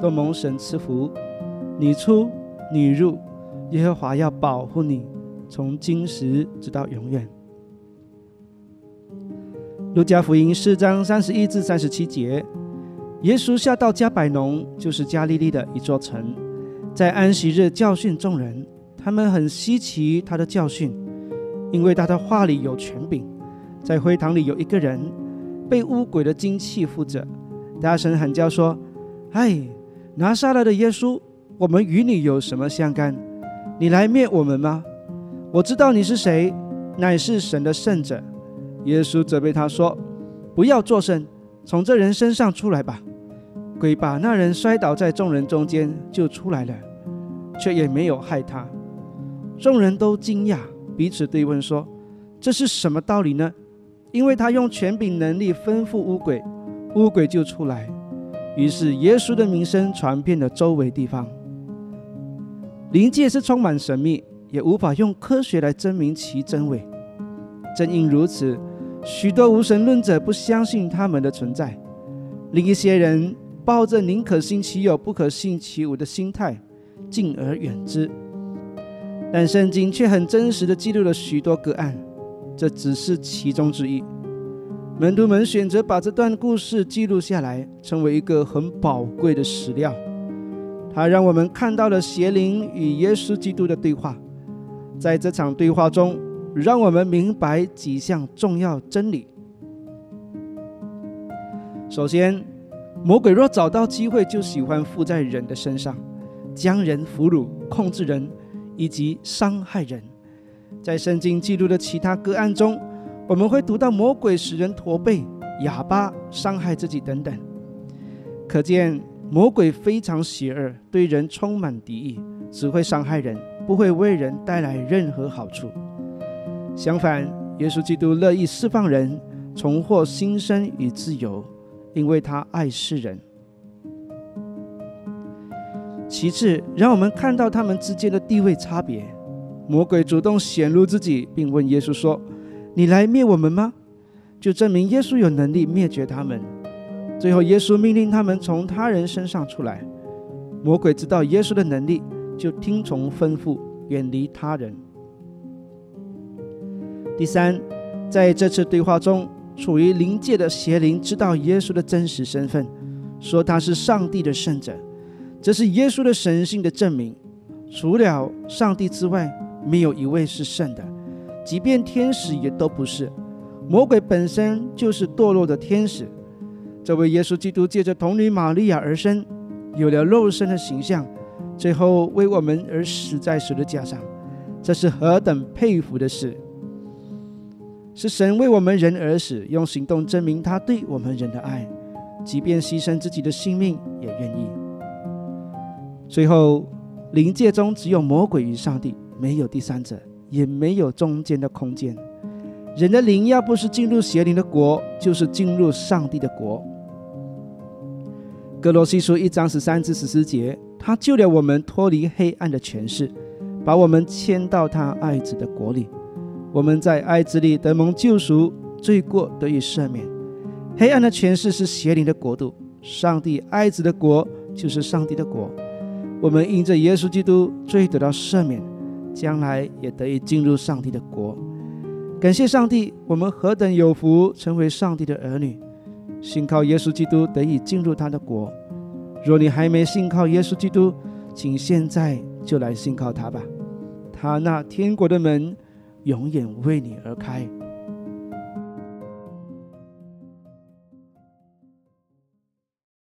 都蒙神赐福。你出你入，耶和华要保护你，从今时直到永远。路加福音四章三十一至三十七节，耶稣下到加百农，就是加利利的一座城，在安息日教训众人，他们很稀奇他的教训，因为他的话里有权柄。在会堂里有一个人被污鬼的精气附着，大声喊叫说：“哎，拿撒勒的耶稣，我们与你有什么相干？你来灭我们吗？我知道你是谁，乃是神的圣者。”耶稣责备他说：“不要作声，从这人身上出来吧。”鬼把那人摔倒在众人中间，就出来了，却也没有害他。众人都惊讶，彼此对问说：“这是什么道理呢？”因为他用权柄能力吩咐乌鬼，乌鬼就出来。于是耶稣的名声传遍了周围地方。灵界是充满神秘，也无法用科学来证明其真伪。正因如此，许多无神论者不相信他们的存在。另一些人抱着宁可信其有，不可信其无的心态，敬而远之。但圣经却很真实的记录了许多个案。这只是其中之一。门徒们选择把这段故事记录下来，成为一个很宝贵的史料。它让我们看到了邪灵与耶稣基督的对话。在这场对话中，让我们明白几项重要真理。首先，魔鬼若找到机会，就喜欢附在人的身上，将人俘虏、控制人，以及伤害人。在圣经记录的其他个案中，我们会读到魔鬼使人驼背、哑巴、伤害自己等等。可见魔鬼非常邪恶，对人充满敌意，只会伤害人，不会为人带来任何好处。相反，耶稣基督乐意释放人，重获新生与自由，因为他爱世人。其次，让我们看到他们之间的地位差别。魔鬼主动显露自己，并问耶稣说：“你来灭我们吗？”就证明耶稣有能力灭绝他们。最后，耶稣命令他们从他人身上出来。魔鬼知道耶稣的能力，就听从吩咐，远离他人。第三，在这次对话中，处于灵界的邪灵知道耶稣的真实身份，说他是上帝的圣者，这是耶稣的神性的证明。除了上帝之外，没有一位是圣的，即便天使也都不是。魔鬼本身就是堕落的天使。这位耶稣基督借着童女玛利亚而生，有了肉身的形象，最后为我们而死在十字架上。这是何等佩服的事！是神为我们人而死，用行动证明他对我们人的爱，即便牺牲自己的性命也愿意。最后，灵界中只有魔鬼与上帝。没有第三者，也没有中间的空间。人的灵要不是进入邪灵的国，就是进入上帝的国。格罗西书一章十三至十四节，他救了我们脱离黑暗的权势，把我们迁到他爱子的国里。我们在爱子里得蒙救赎，罪过得以赦免。黑暗的权势是邪灵的国度，上帝爱子的国就是上帝的国。我们因着耶稣基督罪得到赦免。将来也得以进入上帝的国。感谢上帝，我们何等有福，成为上帝的儿女。信靠耶稣基督，得以进入他的国。若你还没信靠耶稣基督，请现在就来信靠他吧。他那天国的门永远为你而开。